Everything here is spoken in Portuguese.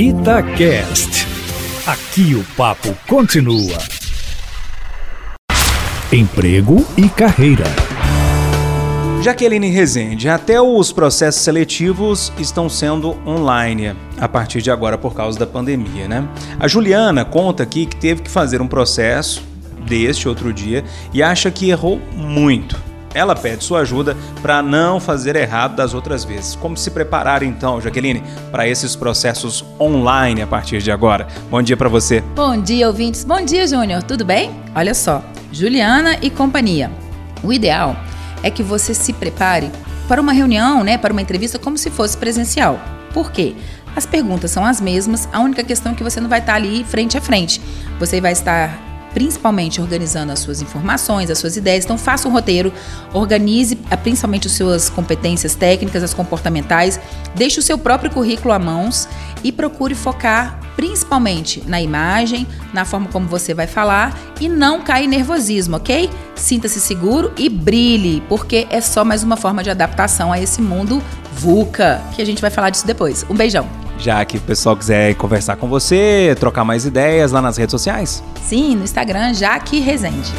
Itacast. Aqui o papo continua. Emprego e carreira. Jaqueline Rezende, até os processos seletivos estão sendo online a partir de agora por causa da pandemia, né? A Juliana conta aqui que teve que fazer um processo deste outro dia e acha que errou muito. Ela pede sua ajuda para não fazer errado das outras vezes. Como se preparar então, Jaqueline, para esses processos online a partir de agora? Bom dia para você. Bom dia, ouvintes. Bom dia, Júnior. Tudo bem? Olha só, Juliana e companhia. O ideal é que você se prepare para uma reunião, né, para uma entrevista como se fosse presencial. Por quê? As perguntas são as mesmas, a única questão é que você não vai estar ali frente a frente. Você vai estar principalmente organizando as suas informações, as suas ideias. Então, faça um roteiro, organize eh, principalmente as suas competências técnicas, as comportamentais, deixe o seu próprio currículo à mãos e procure focar principalmente na imagem, na forma como você vai falar e não cair em nervosismo, ok? Sinta-se seguro e brilhe, porque é só mais uma forma de adaptação a esse mundo VUCA, que a gente vai falar disso depois. Um beijão! Já que o pessoal quiser conversar com você, trocar mais ideias lá nas redes sociais? Sim, no Instagram, Jaque Resende.